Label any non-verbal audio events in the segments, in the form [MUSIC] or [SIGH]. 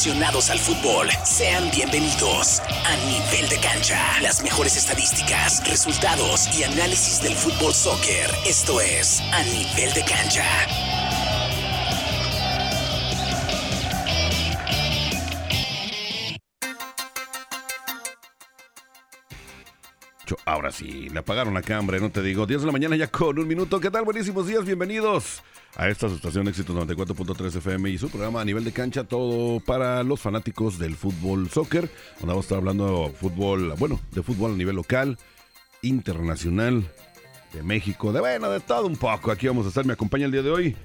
aficionados al fútbol, sean bienvenidos a Nivel de Cancha. Las mejores estadísticas, resultados y análisis del fútbol soccer. Esto es A Nivel de Cancha. Ahora sí, le apagaron la cámara, no te digo. 10 de la mañana ya con un minuto. ¿Qué tal? Buenísimos días, bienvenidos a esta estación Éxitos 94.3 FM y su programa a nivel de cancha, todo para los fanáticos del fútbol soccer. Donde vamos a estar hablando de fútbol, bueno, de fútbol a nivel local, internacional, de México, de bueno, de todo un poco. Aquí vamos a estar, me acompaña el día de hoy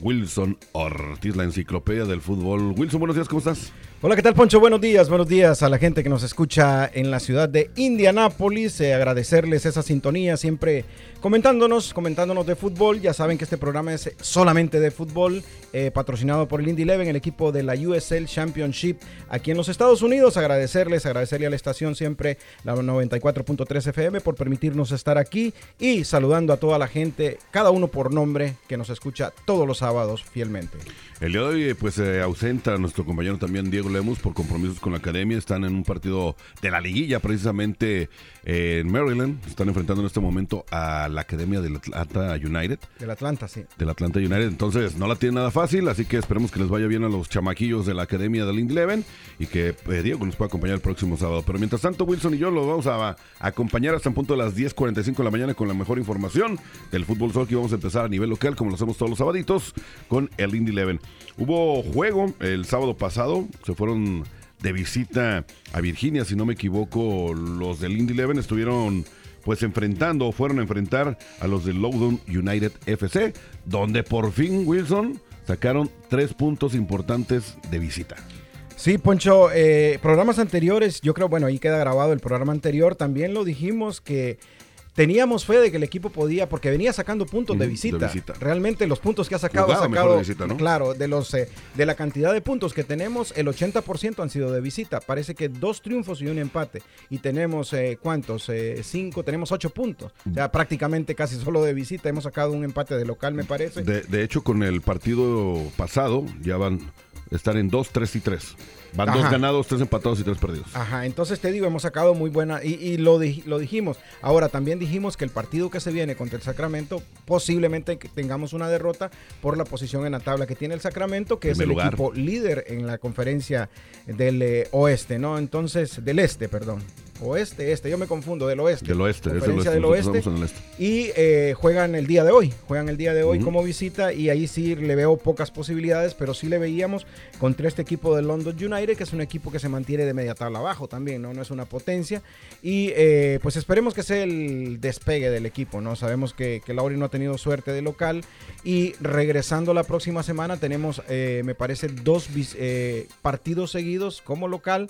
Wilson Ortiz, la enciclopedia del fútbol. Wilson, buenos días, ¿cómo estás? Hola, ¿qué tal, Poncho? Buenos días, buenos días a la gente que nos escucha en la ciudad de Indianápolis. Eh, agradecerles esa sintonía, siempre comentándonos, comentándonos de fútbol. Ya saben que este programa es solamente de fútbol, eh, patrocinado por el Indy Eleven, el equipo de la USL Championship aquí en los Estados Unidos. Agradecerles, agradecerle a la estación siempre, la 94.3 FM, por permitirnos estar aquí y saludando a toda la gente, cada uno por nombre, que nos escucha todos los sábados fielmente. El día de hoy, pues se ausenta nuestro compañero también Diego Lemus por compromisos con la academia. Están en un partido de la liguilla, precisamente eh, en Maryland. Están enfrentando en este momento a la academia del Atlanta United. Del Atlanta, sí. Del Atlanta United. Entonces, no la tiene nada fácil, así que esperemos que les vaya bien a los chamaquillos de la academia del Eleven y que eh, Diego nos pueda acompañar el próximo sábado. Pero mientras tanto, Wilson y yo los vamos a, acompañar hasta un punto de las 10.45 de la mañana con la mejor información del fútbol soccer. Vamos a empezar a nivel local, como lo hacemos todos los sabaditos, con el Indy Eleven. Hubo juego el sábado pasado, se fueron de visita a Virginia, si no me equivoco, los del Indy Eleven estuvieron pues enfrentando, fueron a enfrentar a los del Loudoun United FC, donde por fin Wilson sacaron tres puntos importantes de visita. Sí, Poncho, eh, programas anteriores, yo creo, bueno, ahí queda grabado el programa anterior, también lo dijimos que teníamos fe de que el equipo podía, porque venía sacando puntos de, visita. Realmente los puntos que ha sacado, ha sacado, claro, de los eh, de la cantidad de puntos que tenemos, el 80% han sido de visita. Parece que dos triunfos y un empate. Y tenemos, eh, ¿cuántos? Eh, cinco, tenemos ocho puntos. O sea, prácticamente casi solo de visita. Hemos sacado un empate de local, me parece. De, de hecho, con el partido pasado, ya van estar en 2, 3 y 3. Van dos ganados, tres empatados y tres perdidos. Ajá, entonces te digo, hemos sacado muy buena, y, lo, lo dijimos. Ahora, también dijimos que el partido que se viene contra el Sacramento, posiblemente tengamos una derrota por la posición en la tabla que tiene el Sacramento, que es el equipo líder en la conferencia del eh, oeste, ¿no? Entonces, del este, perdón oeste, este, yo me confundo, del oeste. Del oeste, es del oeste. Y eh, juegan el día de hoy, juegan el día de hoy como visita y ahí sí le veo pocas posibilidades, pero sí le veíamos contra este equipo de London United, que es un equipo que se mantiene de media tabla abajo también, ¿no? No es una potencia. Y eh, pues esperemos que sea el despegue del equipo, ¿no? Sabemos que, que Lauri no ha tenido suerte de local y regresando la próxima semana tenemos, eh, me parece, dos partidos seguidos como local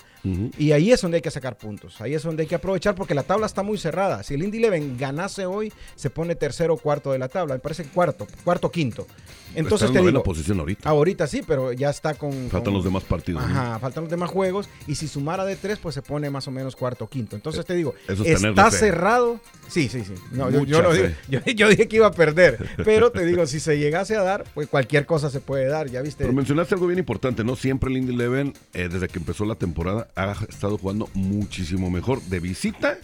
y ahí es donde hay que sacar puntos. Ahí es donde hay que aprovechar porque la tabla está muy cerrada. Si el Indy Leven ganase hoy, se pone tercero o cuarto de la tabla. Me parece cuarto, cuarto quinto. Entonces está en te digo, posición ahorita. Ahorita sí, pero ya está con. Faltan los demás partidos. Ajá, faltan los demás juegos. Y si sumara de tres, pues se pone más o menos cuarto o quinto. Entonces eh, te digo, está cerrado. Sí, sí, sí. yo, dije que iba a perder. [LAUGHS] pero te digo, si se llegase a dar, pues cualquier cosa se puede dar. Ya viste. Pero mencionaste algo bien importante, ¿no? Siempre el Indy Leven, eh, desde que empezó la temporada, ha estado jugando muchísimo mejor de visita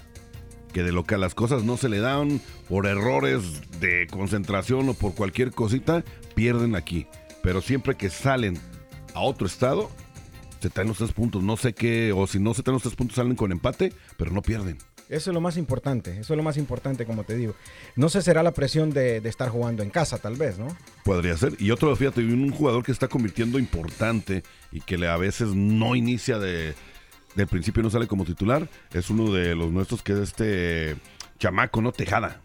que de lo que las cosas no se le dan por errores de concentración o por cualquier cosita, pierden aquí. Pero siempre que salen a otro estado, se traen los tres puntos. No sé qué, o si no se traen los tres puntos, salen con empate, pero no pierden. Eso es lo más importante, eso es lo más importante, como te digo. No sé, será la presión de, de estar jugando en casa, tal vez, ¿no? Podría ser. Y otro, fíjate, un jugador que está convirtiendo importante y que a veces no inicia de, del principio no sale como titular, es uno de los nuestros que es este chamaco, ¿no? Tejada.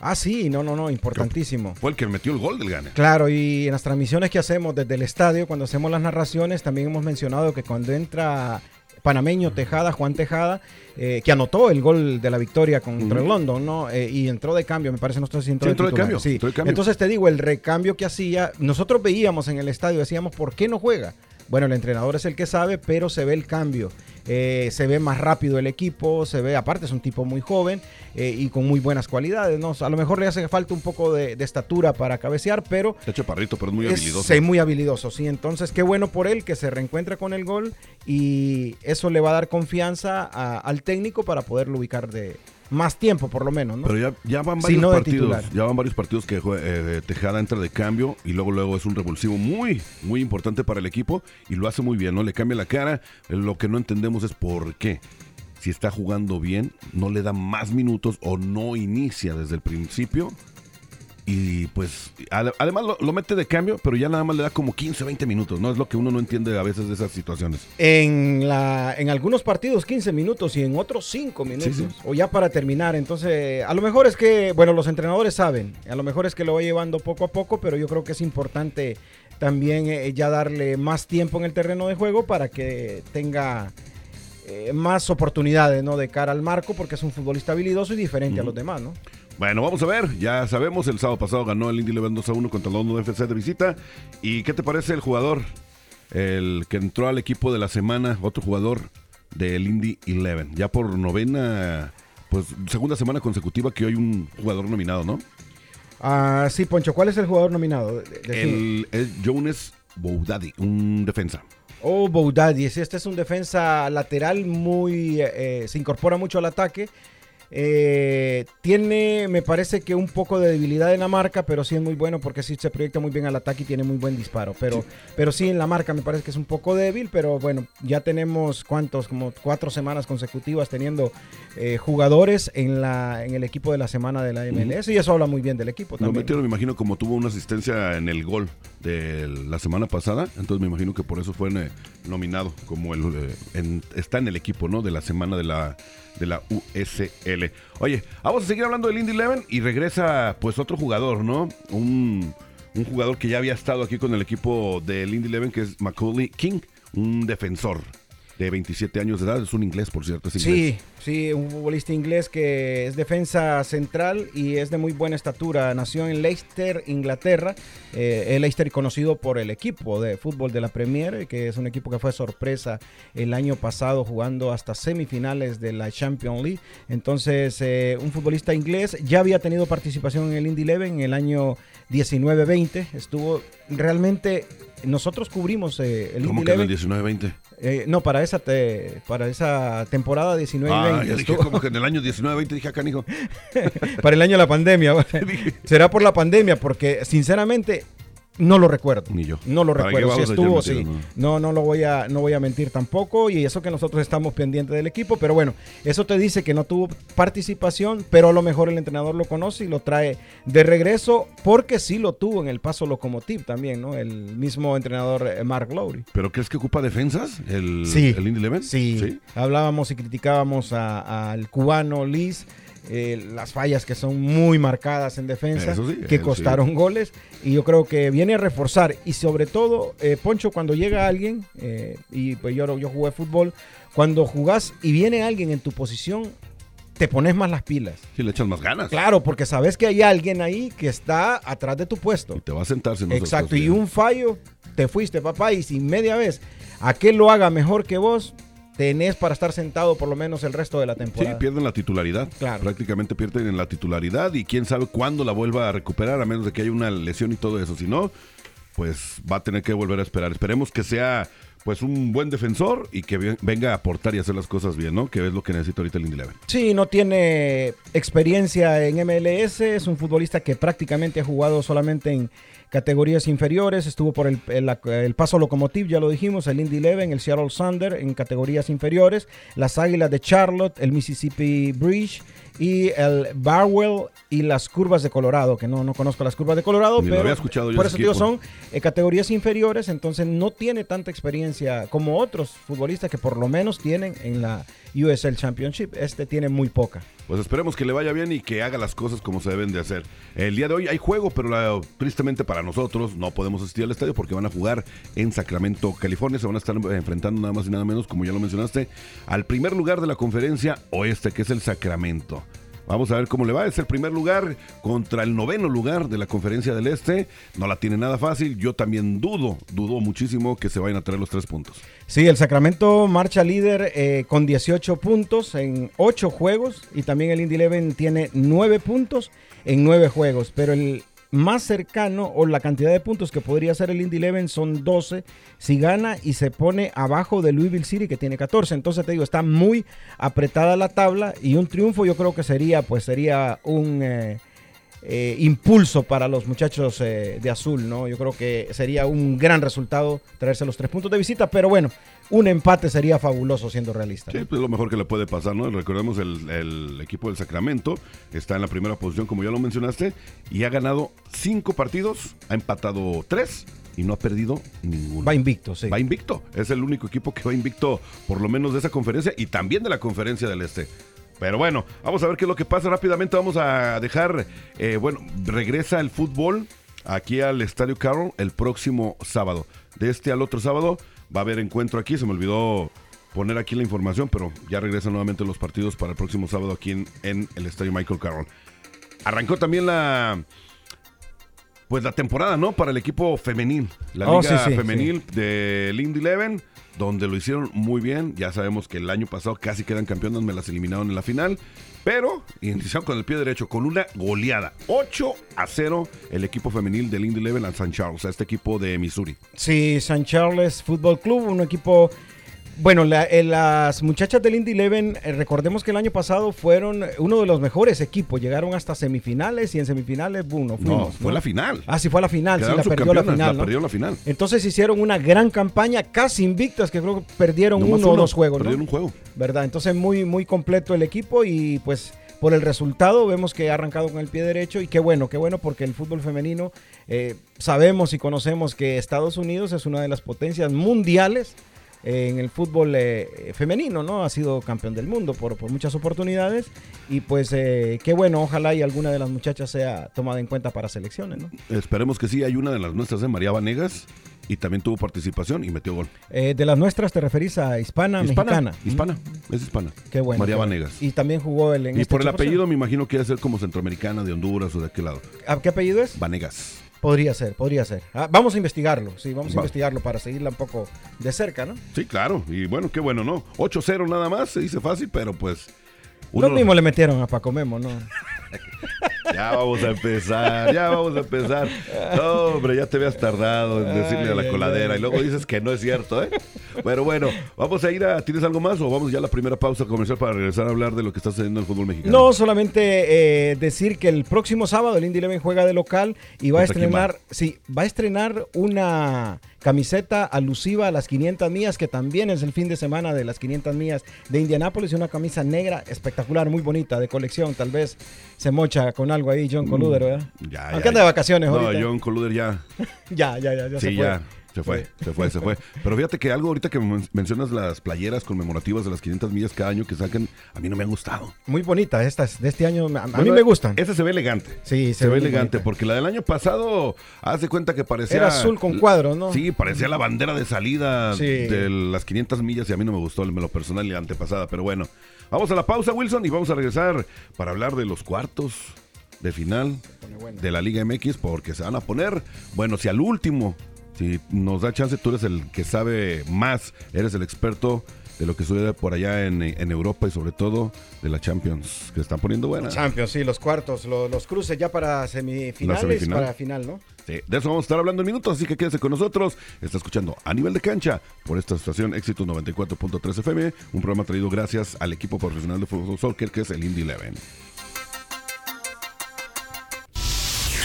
Ah, sí, no, no, no, importantísimo. Fue el que metió el gol del Gane. Claro, y en las transmisiones que hacemos desde el estadio, cuando hacemos las narraciones, también hemos mencionado que cuando entra panameño Tejada, Juan Tejada, eh, que anotó el gol de la victoria contra el London, ¿no? Eh, y entró de cambio, me parece, no estoy entró, de, cambio, sí. Entonces te digo, el recambio que hacía, nosotros veíamos en el estadio, decíamos, ¿por qué no juega? Bueno, el entrenador es el que sabe, pero se ve el cambio. Eh, se ve más rápido el equipo, se ve, aparte es un tipo muy joven eh, y con muy buenas cualidades, ¿no? a lo mejor le hace falta un poco de, estatura para cabecear, pero... Está chaparrito, pero es muy habilidoso. Sí, muy habilidoso, sí. Entonces, qué bueno por él que se reencuentre con el gol y eso le va a dar confianza al técnico para poderlo ubicar de, más tiempo por lo menos, ¿no? Pero ya, ya van varios partidos, ya van varios partidos que eh, Tejada entra de cambio y luego luego es un revulsivo muy muy importante para el equipo y lo hace muy bien, ¿no? Le cambia la cara. Lo que no entendemos es por qué. Si está jugando bien, no le da más minutos o no inicia desde el principio y pues además lo, mete de cambio, pero ya nada más le da como 15, 20 minutos, ¿no? Es lo que uno no entiende a veces de esas situaciones. En, la, en algunos partidos 15 minutos y en otros 5 minutos. O ya para terminar. Entonces, a lo mejor es que, bueno, los entrenadores saben, a lo mejor es que lo va llevando poco a poco, pero yo creo que es importante también eh, ya darle más tiempo en el terreno de juego para que tenga... Eh, más oportunidades ¿no? de cara al marco porque es un futbolista habilidoso y diferente a los demás, ¿no? Bueno, vamos a ver. Ya sabemos, el sábado pasado ganó el Indy Leven 2 a 1 contra el London FC de visita. ¿Y qué te parece el jugador? El que entró al equipo de la semana, otro jugador del Indy Eleven. Ya por novena, pues segunda semana consecutiva que hoy un jugador nominado, ¿no? Ah, sí, Poncho, ¿cuál es el jugador nominado? el, Jones Boudadi, un defensa. Oh, Boudadi, este es un defensa lateral muy... Eh, se incorpora mucho al ataque eh, tiene, me parece que un poco de debilidad en la marca, pero sí es muy bueno porque sí se proyecta muy bien al ataque y tiene muy buen disparo. Pero sí. pero sí en la marca me parece que es un poco débil, pero bueno, ya tenemos cuántos, como cuatro semanas consecutivas teniendo eh, jugadores en, la, en el equipo de la semana de la MLS y eso habla muy bien del equipo también. Lo metieron, me imagino, como tuvo una asistencia en el gol de la semana pasada, entonces me imagino que por eso fue eh, nominado como el, está en el equipo, ¿no? De la semana de la de la USL. Oye, vamos a seguir hablando del Indy Eleven y regresa pues otro jugador, ¿no? Un, jugador que ya había estado aquí con el equipo del Indy Eleven, que es Macaulay King, un defensor de 27 años de edad. Es un inglés, por cierto. Sí, sí, un futbolista inglés que es defensa central y es de muy buena estatura. Nació en Leicester, Inglaterra. Eh, el Leicester conocido por el equipo de fútbol de la Premier, que es un equipo que fue sorpresa el año pasado jugando hasta semifinales de la Champions League. Entonces, eh, un futbolista inglés ya había tenido participación en el Indy Eleven en el año 19-20. Estuvo realmente nosotros cubrimos eh, el ¿Cómo que en el 19-20? Eh, no, para esa, para esa temporada 19 ah, Ya dije como que en el año 19-20 dije acá, hijo. [LAUGHS] para el año de la pandemia. [LAUGHS] Será por la pandemia, porque sinceramente no lo recuerdo. Ni yo. No lo recuerdo. Si estuvo, sí. No, no lo voy a, no voy a mentir tampoco. Y eso que nosotros estamos pendientes del equipo. Pero bueno, eso te dice que no tuvo participación, pero a lo mejor el entrenador lo conoce y lo trae de regreso, porque sí lo tuvo en el paso locomotiv también, ¿no? El mismo entrenador eh, Mark Lowry. ¿Pero crees que ocupa defensas el, sí, el Indy Eleven? Sí. Hablábamos y criticábamos al cubano Liz eh, las fallas que son muy marcadas en defensa, que costaron goles, y yo creo que viene a reforzar, y sobre todo, eh, Poncho, cuando llega alguien, eh, y pues yo, yo jugué fútbol, cuando jugás y viene alguien en tu posición, te pones más las pilas. Y le echas más ganas. Claro, porque sabes que hay alguien ahí que está atrás de tu puesto. Y te va a sentar si no Exacto, y un fallo, te fuiste, papá, y si media vez aquel lo haga mejor que vos, tenés para estar sentado por lo menos el resto de la temporada. Sí, pierden la titularidad. Claro. Prácticamente pierden la titularidad y quién sabe cuándo la vuelva a recuperar, a menos de que haya una lesión y todo eso. Si no, pues va a tener que volver a esperar. Esperemos que sea pues un buen defensor y que venga a aportar y hacer las cosas bien, ¿no? Que es lo que necesita ahorita el Indy Eleven. Sí, no tiene experiencia en MLS, es un futbolista que prácticamente ha jugado solamente en categorías inferiores, estuvo por el, el, paso locomotiv, ya lo dijimos, el Indy Eleven, el Seattle Thunder en categorías inferiores, las Águilas de Charlotte, el Mississippi Bridge y el Barwell y las curvas de Colorado, que no, no conozco las curvas de Colorado, pero por eso digo, son eh, categorías inferiores, entonces no tiene tanta experiencia como otros futbolistas que por lo menos tienen en la USL Championship. Este tiene muy poca. Pues esperemos que le vaya bien y que haga las cosas como se deben de hacer. El día de hoy hay juego, pero tristemente para nosotros no podemos asistir al estadio porque van a jugar en Sacramento, California. Se van a estar enfrentando nada más y nada menos, como ya lo mencionaste, al primer lugar de la conferencia oeste, que es el Sacramento. Vamos a ver cómo le va. Es el primer lugar contra el noveno lugar de la conferencia del Este. No la tiene nada fácil. Yo también dudo, dudo muchísimo que se vayan a traer los tres puntos. Sí, el Sacramento marcha líder eh, con 18 puntos en 8 juegos y también el Indy Eleven tiene 9 puntos en 9 juegos, pero el más cercano o la cantidad de puntos que podría ser el Indy Eleven son 12 si gana y se pone abajo de Louisville City que tiene 14. Entonces te digo, está muy apretada la tabla y un triunfo yo creo que sería pues sería un eh, eh, impulso para los muchachos eh, de azul, ¿no? Yo creo que sería un gran resultado traerse los tres puntos de visita, pero bueno, un empate sería fabuloso siendo realista. Sí, pues lo mejor que le puede pasar, ¿no? Recordemos el, el, equipo del Sacramento está en la primera posición, como ya lo mencionaste, y ha ganado cinco partidos, ha empatado tres y no ha perdido ninguno. Va invicto, sí. Va invicto. Es el único equipo que va invicto, por lo menos de esa conferencia y también de la conferencia del Este. Pero bueno, vamos a ver qué es lo que pasa rápidamente. Vamos a dejar, eh, bueno, regresa el fútbol aquí al Estadio Carroll el próximo sábado. De este al otro sábado va a haber encuentro aquí. Se me olvidó poner aquí la información, pero ya regresan nuevamente los partidos para el próximo sábado aquí en, el Estadio Michael Carroll. Arrancó también la pues la temporada, ¿no? Para el equipo femenil. La oh, liga femenil de Lindy Eleven donde lo hicieron muy bien. Ya sabemos que el año pasado casi quedan campeones, me las eliminaron en la final. Pero iniciaron con el pie derecho, con una goleada. 8 a 0 el equipo femenil del Indy Level al San Charles, a este equipo de Missouri. Sí, San Charles Football Club, un equipo bueno, eh, las muchachas del Indy Eleven, eh, recordemos que el año pasado fueron uno de los mejores equipos. Llegaron hasta semifinales y en semifinales, boom, no fuimos. fue la final. Ah, sí, fue la final. sí, la perdió la final. La perdió la final. Entonces hicieron una gran campaña, casi invictas, que creo que perdieron uno, o dos juegos. Perdieron un juego. ¿Verdad? Entonces, muy, muy completo el equipo y pues por el resultado vemos que ha arrancado con el pie derecho y qué bueno, qué bueno porque el fútbol femenino eh, sabemos y conocemos que Estados Unidos es una de las potencias mundiales en el fútbol eh, femenino, ¿no? Ha sido campeón del mundo por, por muchas oportunidades y pues eh, qué bueno, ojalá y alguna de las muchachas sea tomada en cuenta para selecciones, ¿no? Esperemos que sí, hay una de las nuestras de María Vanegas y también tuvo participación y metió gol. Eh, de las nuestras te referís a hispana, mexicana. Hispana, es hispana. Qué bueno. María Vanegas. Y también jugó el en Y por el apellido me imagino que debe ser como centroamericana de Honduras o de aquel lado. ¿A qué apellido es? Vanegas. Podría ser, podría ser. Ah, vamos a investigarlo, sí, vamos a investigarlo para seguirla un poco de cerca, ¿no? Sí, claro. Y bueno, qué bueno, ¿no? 8-0 nada más, se dice fácil, pero pues... Uno... Lo mismo le metieron a Paco Memo, ¿no? [LAUGHS] Ya vamos a empezar, ya vamos a empezar. No, hombre, ya te habías tardado en decirle a la coladera y luego dices que no es cierto, ¿eh? Pero bueno, vamos a ir a. ¿Tienes algo más o vamos ya a la primera pausa comercial para regresar a hablar de lo que está sucediendo en el fútbol mexicano? No, solamente eh, decir que el próximo sábado el Indy Eleven juega de local y va a estrenar. Sí, va a estrenar una camiseta alusiva a las 500 millas, que también es el fin de semana de las 500 millas de Indianápolis, una camisa negra espectacular, muy bonita, de colección, tal vez se mocha con algo ahí John Coluder, ¿verdad? Ya, Aunque anda de vacaciones no, John Coluder ya. [LAUGHS] ya, ya, ya, ya sí, se fue. ya. Se fue, se fue, se fue. Pero fíjate que algo ahorita que mencionas las playeras conmemorativas de las 500 millas cada año que sacan, a mí no me han gustado. Muy bonitas estas de este año, a, mí me gustan. Esa se ve elegante. Sí, se, ve elegante, porque la del año pasado, hace cuenta que parecía... Era azul con cuadros, ¿no? Sí, parecía la bandera de salida de las 500 millas y a mí no me gustó lo personal y la antepasada, pero bueno. Vamos a la pausa, Wilson, y vamos a regresar para hablar de los cuartos de final de la Liga MX porque se van a poner, bueno, si al último si nos da chance, tú eres el que sabe más, eres el experto de lo que sucede por allá en, Europa y sobre todo de la Champions, que están poniendo buena. Champions, sí, los cuartos, los, cruces ya para semifinales, para final, ¿no? Sí, de eso vamos a estar hablando en minutos, así que quédese con nosotros. Está escuchando a nivel de cancha por esta estación Éxitos 94.3 FM, un programa traído gracias al equipo profesional de fútbol soccer que es el Indy Eleven.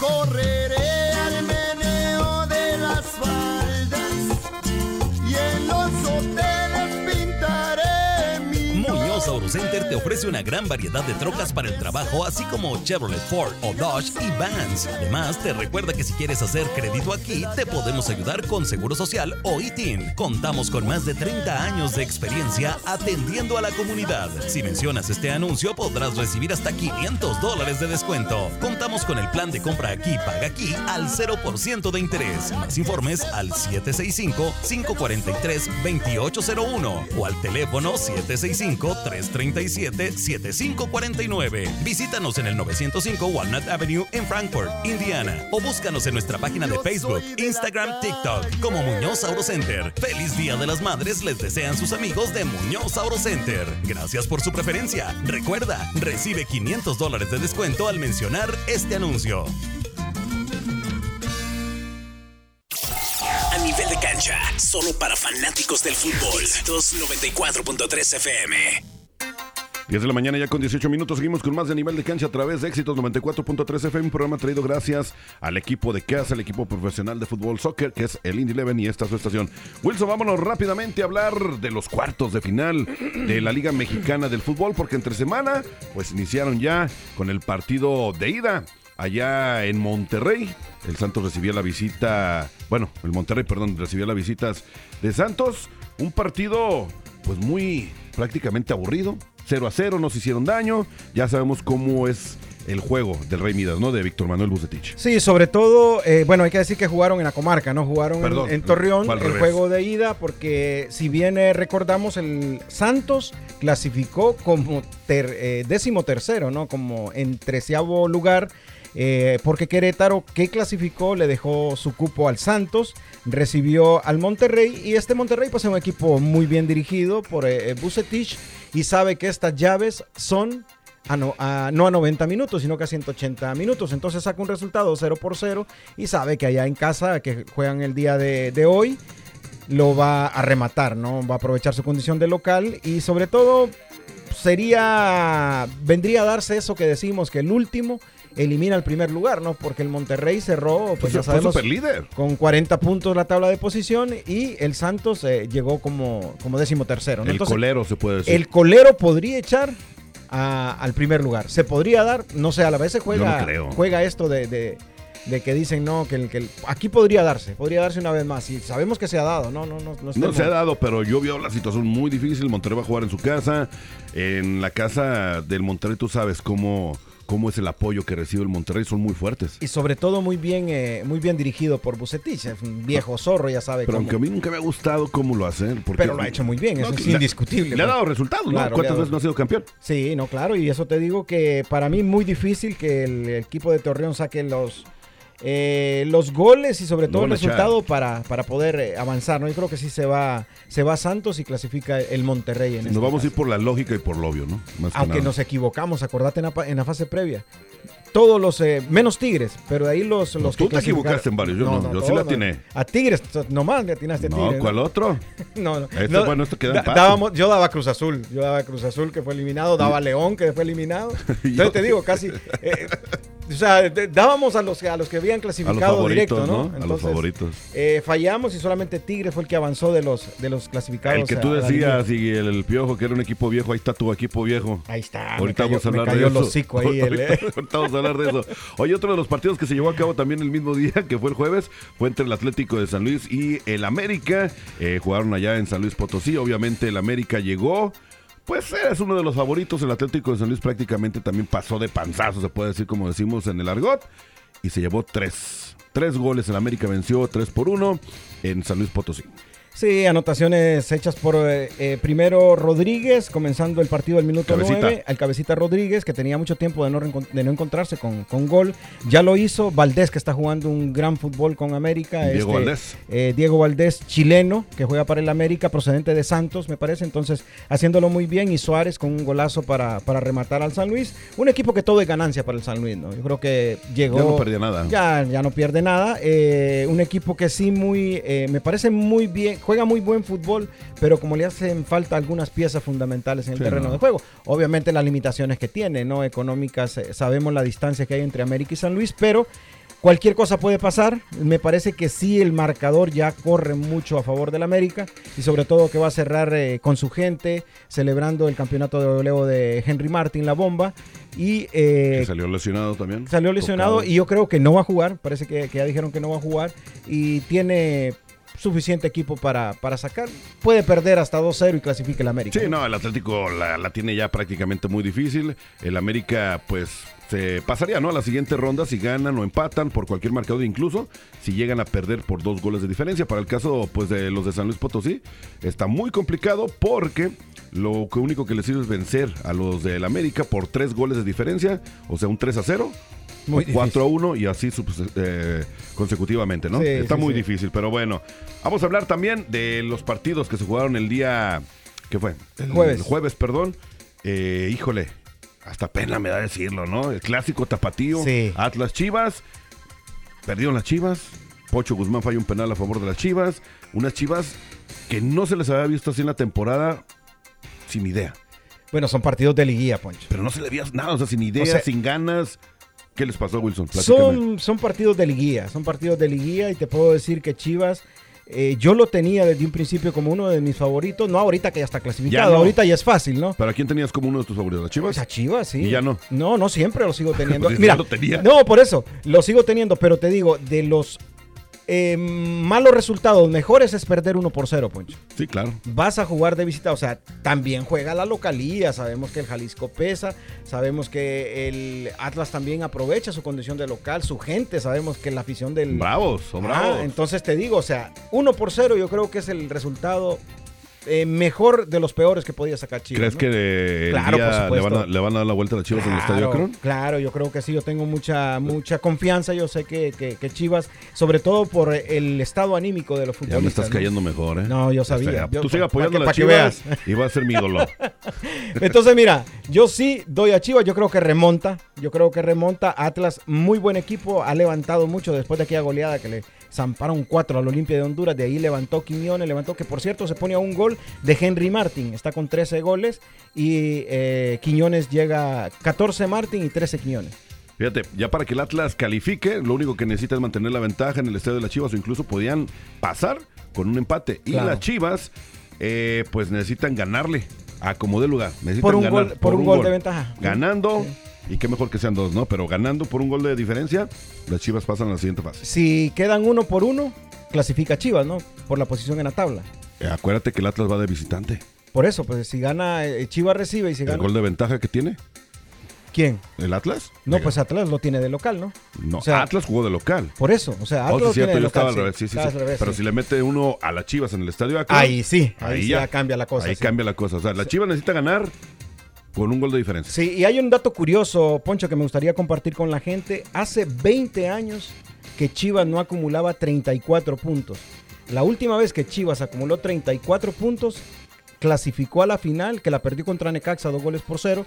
Correré Muñoz Auto Center te ofrece una gran variedad de trocas para el trabajo, así como Chevrolet Ford o Dodge y Vans. Además, te recuerda que si quieres hacer crédito aquí, te podemos ayudar con Seguro Social o ITIN. Contamos con más de 30 años de experiencia atendiendo a la comunidad. Si mencionas este anuncio, podrás recibir hasta 500 dólares de descuento. Contamos con el plan de compra aquí, paga aquí al 0% de interés. Más informes al 765-543-2801 o al teléfono 765-337-7549. Visítanos en el 905 Walnut Avenue en Frankfurt, Indiana. O búscanos en nuestra página de Facebook, Instagram, TikTok como Muñoz Auto Center. Feliz Día de las Madres les desean sus amigos de Muñoz Auto Center. Gracias por su preferencia. Recuerda, recibe 500 dólares de descuento al mencionar este anuncio. A nivel de cancha, solo para fanáticos del fútbol. 294.3 FM. 10 de la mañana ya con 18 minutos. Seguimos con más de nivel de cancha a través de Éxitos 94.3 FM. Un programa traído gracias al equipo de casa, el equipo profesional de fútbol soccer, que es el Indy Eleven y esta es su estación. Wilson, vámonos rápidamente a hablar de los cuartos de final de la Liga Mexicana del Fútbol, porque entre semana, pues iniciaron ya con el partido de ida allá en Monterrey. El Santos recibía la visita, bueno, el Monterrey, perdón, recibía las visitas de Santos. Un partido, pues muy prácticamente aburrido. 0 a 0, no se hicieron daño. Ya sabemos cómo es el juego del Rey Midas, ¿no? De Víctor Manuel Bucetich. Sí, sobre todo, eh, bueno, hay que decir que jugaron en la comarca, ¿no? Jugaron Perdón, en, Torreón el revés. juego de ida, porque si bien eh, recordamos, el Santos clasificó como ter- eh, décimo tercero, ¿no? Como en treceavo lugar. Eh, porque Querétaro, que clasificó, le dejó su cupo al Santos, recibió al Monterrey y este Monterrey pues es un equipo muy bien dirigido por eh, Bucetich y sabe que estas llaves son a no, a- no a 90 minutos, sino que a 180 minutos. Entonces saca un resultado 0 por 0 y sabe que allá en casa, que juegan el día de, de hoy, lo va a rematar, ¿no? Va a aprovechar su condición de local y sobre todo sería, vendría a darse eso que decimos, que el último elimina el primer lugar, ¿no? Porque el Monterrey cerró, pues ya fue sabemos, superlíder. con 40 puntos la tabla de posición y el Santos eh, llegó como, como décimo tercero. ¿no? El Entonces, colero se puede decir. el colero podría echar a- al primer lugar. Se podría dar, no sé, a la vez se juega, no creo. juega esto de, de- de que dicen no, que, el, que el- aquí podría darse, podría darse una vez más. Y sabemos que se ha dado, no, no, no. No, No se ha dado, pero yo veo la situación muy difícil. Monterrey va a jugar en su casa. En la casa del Monterrey tú sabes cómo, cómo es el apoyo que recibe el Monterrey. Son muy fuertes. Y sobre todo muy bien, eh, muy bien dirigido por Bucetich, es un viejo zorro, ya sabe Pero cómo. aunque a mí nunca me ha gustado cómo lo hace. porque- Pero lo ha hecho muy bien, eso es le- indiscutible, Le ha dado resultados, ¿no? Claro, ¿Cuántas veces no ha sido campeón? Sí, no, claro, y eso te digo que para mí muy difícil que el equipo de Torreón saque los eh, los goles y sobre todo el resultado para, para poder eh, avanzar. ¿no? Yo creo que sí se va, se va Santos y clasifica el Monterrey en Nos este vamos a ir por la lógica y por lo obvio, ¿no? Más Aunque nos equivocamos, acordate en la, pa- en la fase previa. Todos los, eh, menos Tigres, pero de ahí los, los tú que te equivocaste en varios, yo no, yo sí la atiné. A Tigres, nomás le atinaste a No, Tigres. ¿cuál otro? [LAUGHS] No, no. Este, No, bueno, esto queda da- empate. dábamos- yo daba Cruz Azul, yo daba Cruz Azul que fue eliminado, daba [LAUGHS] León que fue eliminado. [LAUGHS] Entonces te digo, casi, eh, o sea, dábamos a los, a los que habían A los clasificado directo, ¿no? ¿no? a los favoritos. eh, fallamos y solamente Tigre fue el que avanzó de los, de los clasificados. El que tú decías, y el, el Piojo, que era un equipo viejo, ahí está tu equipo viejo. Ahí está. Ahorita me cayó, vamos a hablar me cayó de eso. ahí. el, ahorita, ahorita vamos a hablar de eso. Oye, otro de los partidos que se llevó a cabo también el mismo día, que fue el jueves, fue entre el Atlético de San Luis y el América. Eh, jugaron allá en San Luis Potosí. Obviamente el América llegó. Pues es uno de los favoritos. El Atlético de San Luis prácticamente también pasó de panzazo, se puede decir como decimos en el argot. Y se llevó tres. Tres goles. El América venció tres por uno en San Luis Potosí. Sí, anotaciones hechas por eh, eh, primero Rodríguez, comenzando el partido al minuto Cabecita. 9, al cabecita Rodríguez, que tenía mucho tiempo de no, de no encontrarse con, con gol. Ya lo hizo Valdés, que está jugando un gran fútbol con América. Diego este, Valdés. eh, Diego Valdés, chileno, que juega para el América, procedente de Santos, me parece. Entonces, haciéndolo muy bien. Y Suárez con un golazo para, para rematar al San Luis. Un equipo que todo es ganancia para el San Luis, ¿no? Yo creo que llegó. Ya no perdía nada. Ya, ya no pierde nada. Eh, un equipo que sí muy, eh, me parece muy bien, juega muy buen fútbol, pero como le hacen falta algunas piezas fundamentales en el Sí, terreno no. de juego. Obviamente las limitaciones que tiene, ¿no? Económicas, eh, sabemos la distancia que hay entre América y San Luis, pero cualquier cosa puede pasar. Me parece que sí el marcador ya corre mucho a favor del América y sobre todo que va a cerrar eh, con su gente, celebrando el campeonato de goleo de Henry Martin, la bomba. Y eh, salió lesionado también. Salió lesionado Tocado. y yo creo que no va a jugar. Parece que, que ya dijeron que no va a jugar. Y tiene suficiente equipo para, para sacar. Puede perder hasta 2-0 y clasifique el América. Sí, no, el Atlético la, la tiene ya prácticamente muy difícil. El América, pues, se pasaría, ¿no? A la siguiente ronda si ganan o empatan por cualquier marcador, incluso si llegan a perder por dos goles de diferencia. Para el caso, pues, de los de San Luis Potosí, está muy complicado porque lo único que les sirve es vencer a los del América por tres goles de diferencia, o sea, un 3 a 0. Muy o 4 a 1 y así eh, consecutivamente, ¿no? Sí, Está sí, muy sí. difícil, pero bueno. Vamos a hablar también de los partidos que se jugaron el día. ¿Qué fue? El Jueves. el jueves, perdón. Eh, híjole, hasta pena me da decirlo, ¿no? El clásico tapatío. Sí. Atlas Chivas. Perdieron las Chivas. Pocho Guzmán falla un penal a favor de las Chivas. Unas Chivas que no se les había visto así en la temporada. Sin idea. Bueno, son partidos de liguilla, Poncho. Pero no se le veía nada, o sea, sin idea, O sea- sin ganas. ¿Qué les pasó, Wilson? Platícame. Son, son partidos de liguilla, son partidos de liguilla y te puedo decir que Chivas, eh, yo lo tenía desde un principio como uno de mis favoritos, no ahorita que ya está clasificado, Ya no. ahorita ya es fácil, ¿no? ¿Para quién tenías como uno de tus favoritos? ¿Las Chivas? Pues a Chivas, sí. Y ya no. No, no siempre lo sigo [LAUGHS] teniendo. Pues Mira, lo tenía. no, por eso, lo sigo teniendo, pero te digo, de los eh, malos resultados, mejores es perder 1 por 0, Poncho. Sí, claro. Vas a jugar de visita, o sea, también juega la localía, sabemos que el Jalisco pesa, sabemos que el Atlas también aprovecha su condición de local, su gente, sabemos que la afición del... Bravos, son Ah, bravos. entonces te digo, o sea, 1 por 0 yo creo que es el resultado eh, mejor de los peores que podía sacar Chivas. ¿Crees ¿no? que por le van, a, le van a dar la vuelta a las Chivas en el estadio Akron? claro, yo creo que sí, yo tengo mucha mucha confianza, yo sé que, que- que Chivas, sobre todo por el estado anímico de los Ya futbolistas. me estás ¿no? cayendo mejor, ¿eh? No, yo Ya sabía. Yo- Tú sigue pa- apoyando a las Chivas y va a ser mi ídolo. [LAUGHS] Entonces, mira, yo sí doy a Chivas, yo creo que remonta, yo creo que remonta. Atlas, muy buen equipo, ha levantado mucho después de aquella goleada que le zamparon cuatro al Olimpia de Honduras, de ahí levantó Quiñones, levantó que por cierto se pone a un gol de Henry Martin, está con 13 goles y eh, Quiñones llega a 14 Martin y 13 Quiñones. Fíjate, ya para que el Atlas califique, lo único que necesita es mantener la ventaja en el estadio de las Chivas o incluso podían pasar con un empate. Y Claro. las Chivas, eh, pues necesitan ganarle a como de lugar. Necesitan Por un ganar gol- por un gol de ventaja. Ganando, y qué mejor que sean dos, ¿no? Pero ganando por un gol de diferencia, las Chivas pasan a la siguiente fase. Si quedan uno por uno, clasifica Chivas, ¿no? Por la posición en la tabla. Eh, acuérdate que el Atlas va de visitante. Por eso, pues si gana, eh, Chivas recibe y si El gana... gol de ventaja que tiene, ¿Quién? el Atlas. No, pues Atlas lo tiene de local, ¿no? No, o sea, Atlas jugó de local. Por eso, o sea, Oh, Atlas sí, lo es tiene cierto, de yo local. estaba al sí. revés, sí, sí, sí. al revés, Pero sí. si le mete uno a las Chivas en el estadio Akron, Ahí sí, ahí, ahí sí ya. ya cambia la cosa. ahí sí. cambia la cosa. O sea, la Chivas necesita ganar con un gol de diferencia. Sí, y hay un dato curioso, Poncho, que me gustaría compartir con la gente. Hace 20 años que Chivas no acumulaba 34 puntos. La última vez que Chivas acumuló 34 puntos, clasificó a la final, que la perdió contra Necaxa dos goles por cero.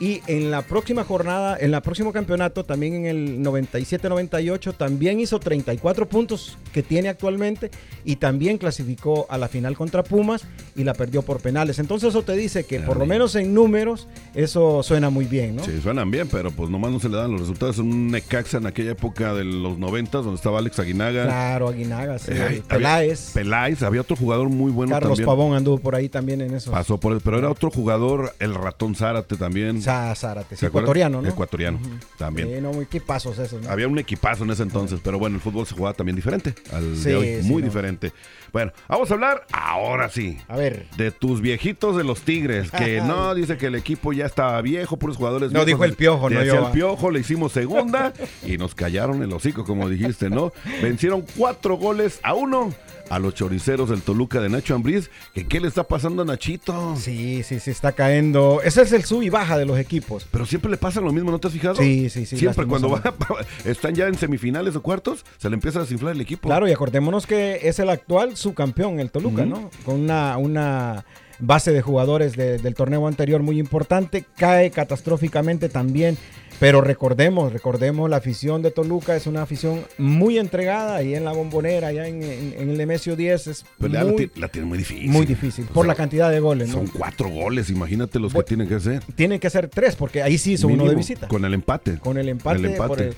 Y en la próxima jornada, en el próximo campeonato, también en el 97-98, también hizo 34 puntos que tiene actualmente y también clasificó a la final contra Pumas y la perdió por penales. Entonces eso te dice que por lo menos en números eso suena muy bien, ¿no? Sí, suenan bien, pero pues nomás no se le dan los resultados. Un Necaxa en aquella época de los 90 donde estaba Alex Aguinaga. Claro, Aguinaga, sí. Eh, había- Peláez. Peláez, había otro jugador muy bueno Carlos también. Pavón anduvo por ahí también en eso. Pasó por él, pero era otro jugador, el ratón Zárate también. Sa- Zárate, sí, ecuatoriano, ¿no? Ecuatoriano, también. Sí, no, pasos esos, ¿no? Había un equipazo en ese entonces, pero bueno, el fútbol se jugaba también diferente al Sí, de hoy, muy no. diferente. Bueno, vamos a hablar ahora sí. A ver. De tus viejitos de los Tigres, que [LAUGHS] no, dice que el equipo ya estaba viejo, puros jugadores No, viejos. dijo el Piojo, no yo, el va. Piojo, le hicimos [LAUGHS] segunda y nos callaron el hocico, como dijiste, ¿no? [LAUGHS] Vencieron cuatro goles a uno a los choriceros del Toluca de Nacho Ambriz. que ¿Qué le está pasando a Nachito? Sí, sí, sí, está cayendo. Ese es el sub y baja de los equipos. Pero siempre le pasa lo mismo, ¿no te has fijado? Sí, sí, sí, Siempre cuando va, [LAUGHS] están ya en semifinales o cuartos, se le empieza a desinflar el equipo. Claro, y acordémonos que es el actual subcampeón, el Toluca. ¿no? Con una, una base de jugadores de- del torneo anterior muy importante. Cae catastróficamente también. Pero recordemos, recordemos, la afición de Toluca es una afición muy entregada ahí en la bombonera, allá en, en- en el Nemesio 10. Es la, muy, la tiene muy difícil. muy difícil O por sea, la cantidad de goles, ¿no? Son cuatro goles, imagínate los que tienen que hacer. Tienen que ser tres, porque ahí sí hizo uno de visita. Con el empate. Con el empate. El empate. por el-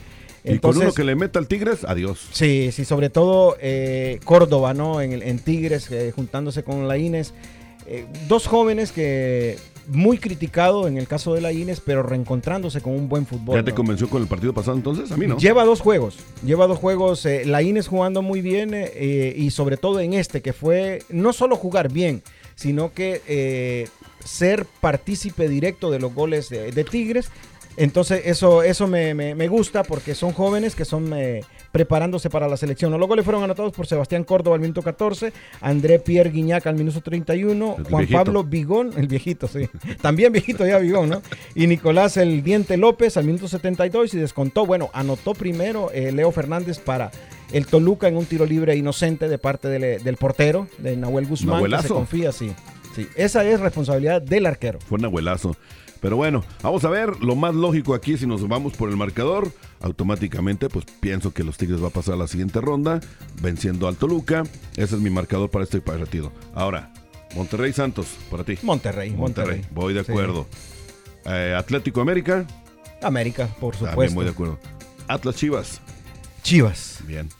y con uno que le meta al Tigres, adiós. Sí, sí, sobre todo eh, Córdoba, ¿no? En, en Tigres, eh, juntándose con la Ines. Eh, dos jóvenes que muy criticado en el caso de la Ines, pero reencontrándose con un buen fútbol. ¿Ya te ¿no? convenció con el partido pasado entonces? A mí no. Lleva dos juegos, lleva dos juegos, eh, la Ines jugando muy bien eh, y sobre todo en este que fue no solo jugar bien, sino que eh, ser partícipe directo de los goles de, de Tigres. Entonces eso, eso me, me- me gusta porque son jóvenes que son eh, preparándose para la selección. Los goles fueron anotados por Sebastián Córdoba al minuto 14, André Pierre Guiñac al minuto 31, El Juan viejito. Pablo Vigón, el viejito, sí. [LAUGHS] También viejito ya Vigón, ¿no? Y Nicolás el Diente López al minuto 72 y descontó, bueno, anotó primero eh, Leo Fernández para el Toluca en un tiro libre inocente de parte del, del portero, de Nahuel Guzmán, que se confía, sí. sí. Esa es responsabilidad del arquero. Fue un abuelazo. Pero bueno, vamos a ver lo más lógico aquí si nos vamos por el marcador. Automáticamente, pues pienso que los Tigres va a pasar a la siguiente ronda, venciendo al Toluca. Ese es mi marcador para este partido. Ahora, Monterrey Santos, para ti. Monterrey, Monterrey, Monterrey. voy de Sí. acuerdo. Eh, Atlético América, América, por también supuesto. voy de acuerdo. Atlas Chivas, Chivas. bien.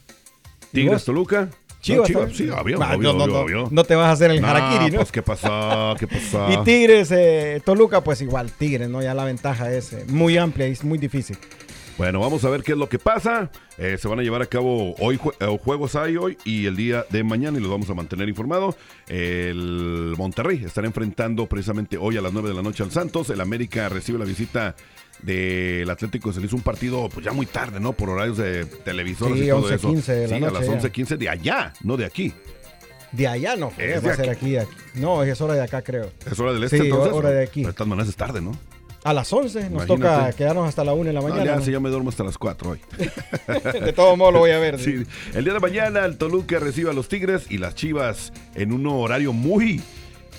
¿Y Tigres? Toluca. Chivas, No, también. sí, obvio, Va, obvio, no, no, obvio, no, obvio. no te vas a hacer el harakiri, ¿no? Pues qué pasó, qué pasó. [LAUGHS] Y Tigres, eh, Toluca, pues igual, Tigres, ¿no? Ya la ventaja es eh, muy amplia y es muy difícil. Bueno, vamos a ver qué es lo que pasa. Eh, se van a llevar a cabo hoy jue- eh, juegos hay hoy y el día de mañana y los vamos a mantener informados. El Monterrey estará enfrentando precisamente hoy a las 9 de la noche al Santos. El América recibe la visita del Atlético. Se le hizo un partido pues ya muy tarde, ¿no? Por horarios de televisores Sí, y todo 11, eso. 15 de la sí, noche a las ya. 11:15 de allá, no de aquí. De allá no, Es va de a ser aquí, aquí. No, es hora de acá, creo. Es hora del este Sí, entonces. hora de aquí. Pero de todas maneras es tarde, ¿no? A las 11 nos Imagínate. toca quedarnos hasta la 1 de la No, mañana. ya, ¿no? sí, ya me duermo hasta las 4 hoy. [LAUGHS] De todo modo lo voy a ver. Sí, el día de mañana el Toluca recibe a los Tigres y las Chivas en un horario muy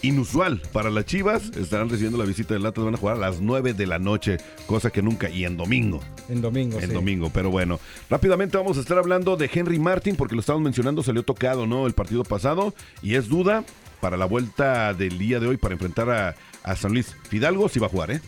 inusual para las Chivas. Estarán recibiendo la visita del Atlas, van a jugar a las 9 de la noche, cosa que nunca, y en domingo. En domingo, En sí. domingo, pero bueno. Rápidamente vamos a estar hablando de Henry Martin, porque lo estábamos mencionando, salió tocado, ¿no? El partido pasado, y es duda para la vuelta del día de hoy para enfrentar a, a San Luis. Fidalgo sí va a jugar, ¿eh?